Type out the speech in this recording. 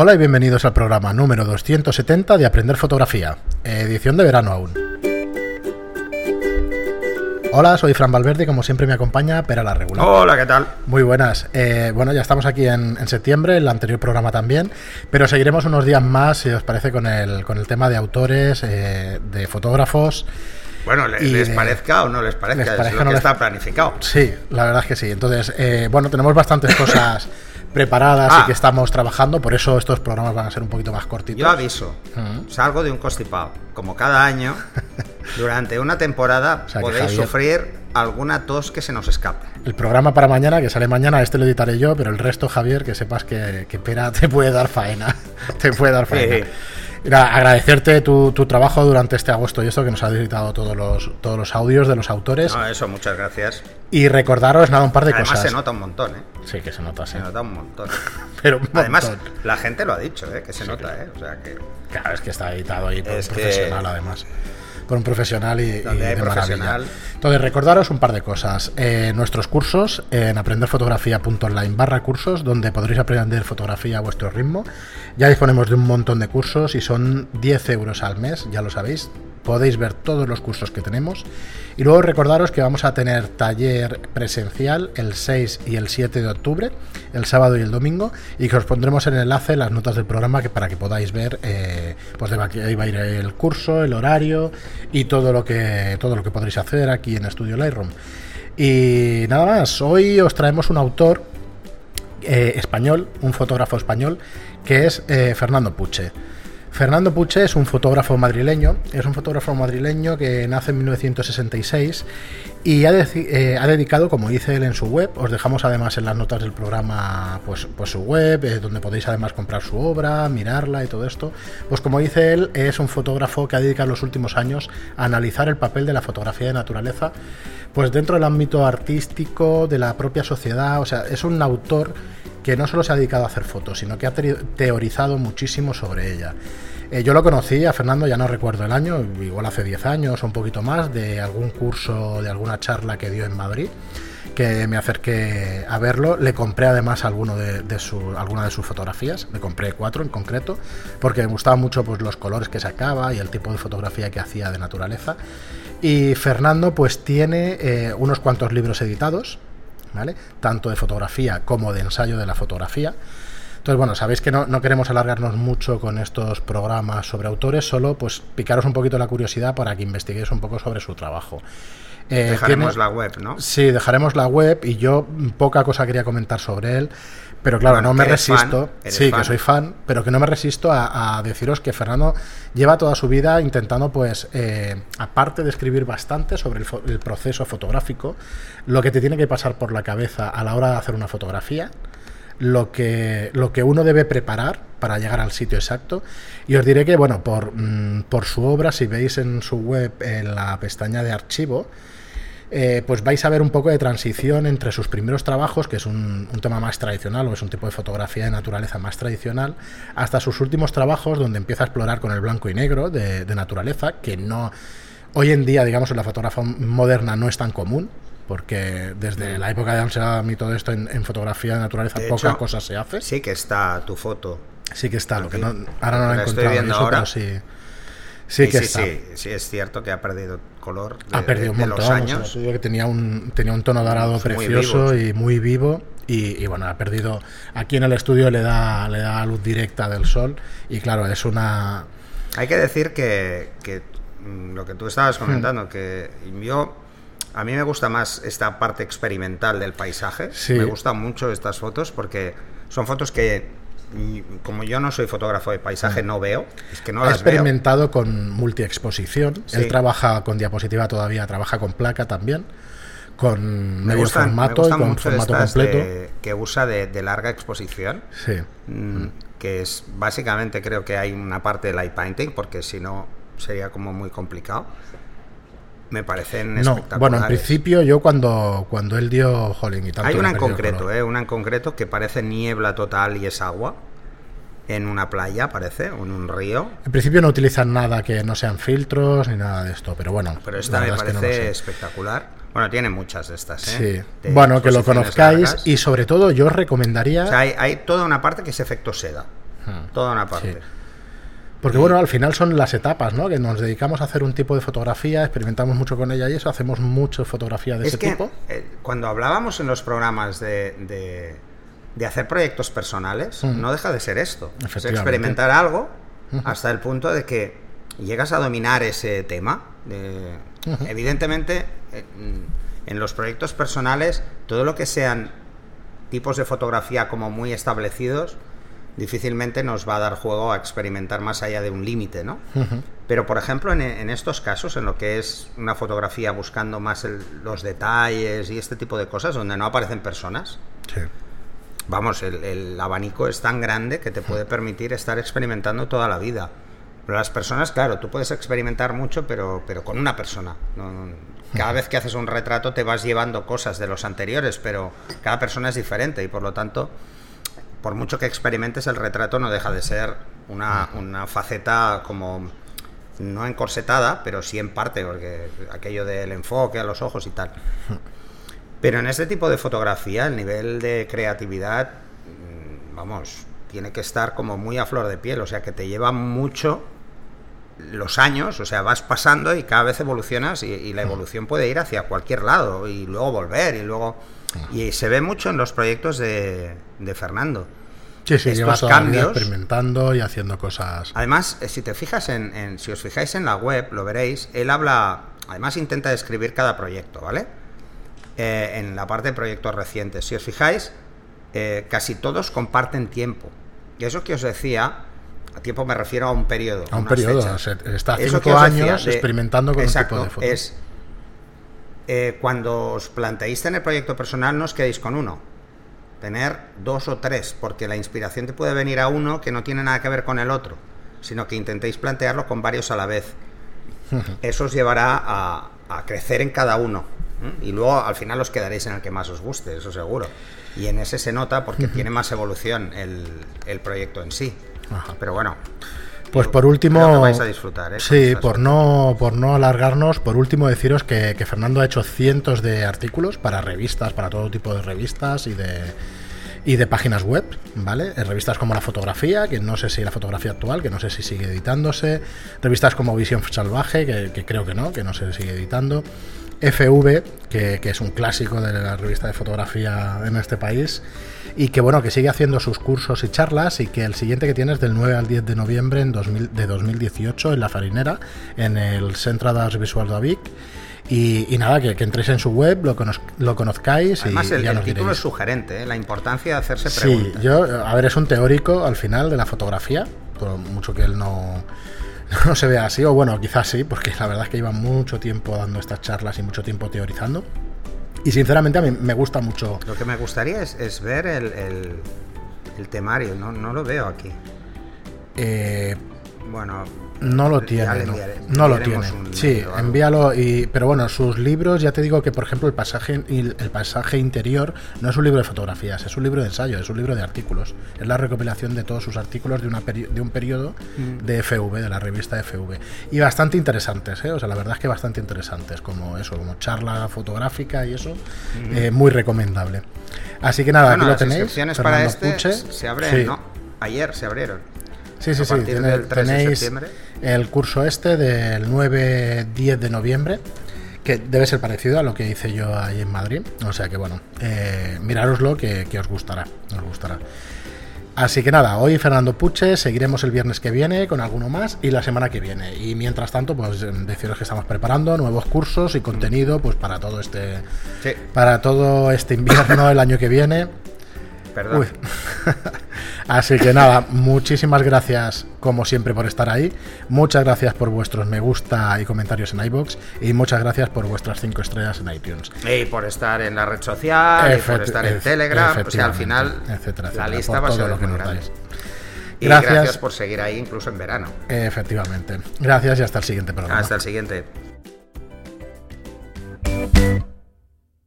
Hola y bienvenidos al programa número 270 de Aprender Fotografía, edición de verano aún. Hola, soy Fran Valverde y como siempre me acompaña Pera la Regular. Hola, ¿qué tal? Muy buenas. Eh, bueno, ya estamos aquí en, en, septiembre, el anterior programa también, pero seguiremos unos días más, si os parece, con el, con el tema de autores, eh, de fotógrafos. Bueno, les, parezca o no les parezca, les parezca es lo no que les... está planificado. Sí, la verdad es que sí. Entonces, eh, bueno, tenemos bastantes cosas preparadas ah. y que estamos trabajando, por eso estos programas van a ser un poquito más cortitos. Yo aviso, uh -huh. salgo de un constipado, como cada año, durante una temporada o sea, podéis Javier... sufrir alguna tos que se nos escape. El programa para mañana, que sale mañana, este lo editaré yo, pero el resto, Javier, que sepas que, que Pera te puede dar faena. te puede dar faena. Sí. Agradecerte tu, tu, trabajo durante este agosto y esto que nos ha editado todos los, todos los audios de los autores. No, eso, muchas gracias. Y recordaros nada, un par de Además, cosas. se nota un montón, ¿eh? Sí, que se nota, sí. Se nota un montón. Pero un montón. Además, la gente lo ha dicho, ¿eh? Que se sí, nota, ¿eh? O sea, que... Claro, es que está editado ahí por es un profesional, que... además por un profesional y, y de profesional. maravilla. Entonces, recordaros un par de cosas. Eh, nuestros cursos en aprenderfotografía.online barra cursos, donde podréis aprender fotografía a vuestro ritmo. Ya disponemos de un montón de cursos y son 10 euros al mes, ya lo sabéis. Podéis ver todos los cursos que tenemos. Y luego recordaros que vamos a tener taller presencial el 6 y el 7 de octubre, el sábado y el domingo, y que os pondremos en el enlace las notas del programa que para que podáis ver eh, pues de va a ir el curso, el horario y todo lo que todo lo que podréis hacer aquí en Estudio Lightroom. Y nada más, hoy os traemos un autor eh, español, un fotógrafo español, que es eh, Fernando Puche. Fernando Puche es un fotógrafo madrileño, es un fotógrafo madrileño que nace en 1966 y ha, eh, ha, dedicado, como dice él en su web, os dejamos además en las notas del programa pues, pues su web, eh, donde podéis además comprar su obra, mirarla y todo esto, pues como dice él, es un fotógrafo que ha dedicado los últimos años a analizar el papel de la fotografía de naturaleza, pues dentro del ámbito artístico, de la propia sociedad, o sea, es un autor que no solo se ha dedicado a hacer fotos, sino que ha teorizado muchísimo sobre ella. Eh, yo lo conocí a Fernando, ya no recuerdo el año, igual hace 10 años o un poquito más, de algún curso, de alguna charla que dio en Madrid, que me acerqué a verlo. Le compré además alguno de, de su, alguna de sus fotografías, le compré cuatro en concreto, porque me gustaban mucho pues, los colores que sacaba y el tipo de fotografía que hacía de naturaleza. Y Fernando pues tiene eh, unos cuantos libros editados, ¿vale? tanto de fotografía como de ensayo de la fotografía. Entonces, bueno, sabéis que no, no, queremos alargarnos mucho con estos programas sobre autores, solo pues picaros un poquito la curiosidad para que investiguéis un poco sobre su trabajo. Eh, dejaremos tiene... la web, ¿no? Sí, dejaremos la web y yo poca cosa quería comentar sobre él, pero claro, no me resisto, fan, sí, fan. que soy fan, pero que no me resisto a, a, deciros que Fernando lleva toda su vida intentando, pues, eh, aparte de escribir bastante sobre el, el proceso fotográfico, lo que te tiene que pasar por la cabeza a la hora de hacer una fotografía, lo que, lo que uno debe preparar para llegar al sitio exacto. Y os diré que, bueno, por, mm, por su obra, si veis en su web en la pestaña de archivo, eh, pues vais a ver un poco de transición entre sus primeros trabajos, que es un, un, tema más tradicional o es un tipo de fotografía de naturaleza más tradicional, hasta sus últimos trabajos donde empieza a explorar con el blanco y negro de, de naturaleza, que no hoy en día, digamos, en la fotografía moderna no es tan común, porque desde la época de Amsterdam y todo esto en, en fotografía de naturaleza de poca hecho, cosa se hace. Sí que está tu foto. Sí que está, lo que no, ahora no la he encontrado viendo eso, ahora. pero sí. Sí, que sí, está. Sí, sí, es cierto que ha perdido color de, ha perdido de, un montón, de los años. O sea, que tenía un, tenía un tono dorado precioso muy y muy vivo. Y, y, bueno, ha perdido. Aquí en el estudio le da, le da luz directa del sol. Y claro, es una. Hay que decir que, que mm, lo que tú estabas comentando, hmm. que yo a mí me gusta más esta parte experimental del paisaje. Sí. Me gustan mucho estas fotos porque son fotos que, como yo no soy fotógrafo de paisaje, no veo. Es que no ha experimentado veo. con multiexposición. Sí. Él trabaja con diapositiva todavía, trabaja con placa también. Con me medio gustan, formato me y con formato completo. De, que usa de, de, larga exposición. Sí. Mmm, que es básicamente creo que hay una parte de light painting, porque si no sería como muy complicado me parecen no, espectaculares. Bueno, en principio yo cuando, cuando él dio Holling y tanto Hay una en concreto, eh, una en concreto que parece niebla total y es agua. En una playa, parece, o en un río. En principio no utilizan nada que no sean filtros ni nada de esto, pero bueno. Pero esta me parece es que no espectacular. Bueno, tiene muchas de estas, ¿eh? Sí. bueno, que lo conozcáis largas. y sobre todo yo os recomendaría... O sea, hay, hay, toda una parte que es efecto seda. Toda una parte. Porque bueno, al final son las etapas, ¿no? Que nos dedicamos a hacer un tipo de fotografía, experimentamos mucho con ella y eso, hacemos mucho fotografía de ese tipo. Eh, cuando hablábamos en los programas de, de, hacer proyectos personales, no deja de ser esto. Es experimentar algo hasta el punto de que llegas a dominar ese tema. Evidentemente, en los proyectos personales, todo lo que sean tipos de fotografía como muy establecidos, difícilmente nos va a dar juego a experimentar más allá de un límite, ¿no? Pero, por ejemplo, en, estos casos, en lo que es una fotografía buscando más los detalles y este tipo de cosas, donde no aparecen personas, vamos, el, abanico es tan grande que te puede permitir estar experimentando toda la vida. Pero las personas, claro, tú puedes experimentar mucho, pero, pero con una persona. cada vez que haces un retrato te vas llevando cosas de los anteriores, pero cada persona es diferente y por lo tanto por mucho que experimentes, el retrato no deja de ser una, faceta como no encorsetada, pero sí en parte, porque aquello del enfoque a los ojos y tal. Pero en este tipo de fotografía, el nivel de creatividad, mm, vamos, tiene que estar como muy a flor de piel, o sea que te lleva mucho los años, o sea, vas pasando y cada vez evolucionas y la evolución puede ir hacia cualquier lado y luego volver y luego y se ve mucho en los proyectos de, Fernando. Sí, sí, lleva cambios, experimentando y haciendo cosas. Además, eh, si te fijas en, si os fijáis en la web, lo veréis, él habla, además intenta describir cada proyecto, ¿vale? Eh, en la parte de proyectos recientes. Si os fijáis, eh, casi todos comparten tiempo. Y eso que os decía, a tiempo me refiero a un periodo. A un periodo, está cinco años experimentando con un tipo de foto. Es eh, cuando os planteéis tener proyecto personal, no os quedéis con uno. Tener dos o tres, porque la inspiración te puede venir a uno que no tiene nada que ver con el otro, sino que intentéis plantearlo con varios a la vez. Eso os llevará a, crecer en cada uno. Y luego al final os quedaréis en el que más os guste, eso seguro. Y en ese se nota porque tiene más evolución el, proyecto en sí. Pero bueno, pues por último, vais a disfrutar, ¿eh? Sí, por no, por no alargarnos, por último deciros que, Fernando ha hecho cientos de artículos para revistas, para todo tipo de revistas y de, y de páginas web, ¿vale? Revistas como La Fotografía, que no sé si la fotografía actual, que no sé si sigue editándose, revistas como Visión Salvaje, que, que creo que no, que no se sigue editando, FV, que, es un clásico de la revista de fotografía en este país, y que bueno, que sigue haciendo sus cursos y charlas, y que el siguiente que tiene es del 9 al 10 de noviembre en de 2018 en La Farinera, en el Centro das Visual de Vic. Y, nada, que, entréis en su web, lo, lo conozcáis Además, y el, ya el título es sugerente, ¿eh? la importancia de hacerse preguntas. Sí, yo, a ver, es un teórico al final de la fotografía, por mucho que él no no se vea así, o bueno, quizás sí, porque la verdad es que lleva mucho tiempo dando estas charlas y mucho tiempo teorizando. Y sinceramente a mí me gusta mucho. Lo que me gustaría es, ver el, el, temario, no, no lo veo aquí. Eh, bueno, no lo tiene, no, lo tiene. Sí, envíalo. Y, pero bueno, sus libros, ya te digo que por ejemplo el pasaje, el pasaje interior no es un libro de fotografías, es un libro de ensayo, es un libro de artículos. Es la recopilación de todos sus artículos de, una de un periodo mm. de FV, de la revista FV. Y bastante interesantes, ¿eh? o sea, la verdad es que bastante interesantes, como eso, como charla fotográfica y eso, eh, muy recomendable. Así que nada, aquí lo tenéis. Para este se abren, ¿no? Ayer se abrieron. Sí, sí, sí. tenéis el curso este del 9-10 de noviembre, que debe ser parecido a lo que hice yo ahí en Madrid. O sea que bueno, eh, mirároslo que, os gustará. Os gustará. Así que nada, hoy Fernando Puche, seguiremos el viernes que viene con alguno más y la semana que viene. Y mientras tanto, pues deciros que estamos preparando nuevos cursos y contenido pues para todo este para todo este invierno el año que viene. Perdón. Así que nada, muchísimas gracias como siempre por estar ahí. Muchas gracias por vuestros me gusta y comentarios en iBox y muchas gracias por vuestras cinco estrellas en iTunes. Y por estar en la red social, y por estar en Telegram, o sea, al final la lista va a ser lo que nos grande. Y gracias. gracias por seguir ahí incluso en verano. Efectivamente. Gracias y hasta el siguiente programa. Hasta el siguiente.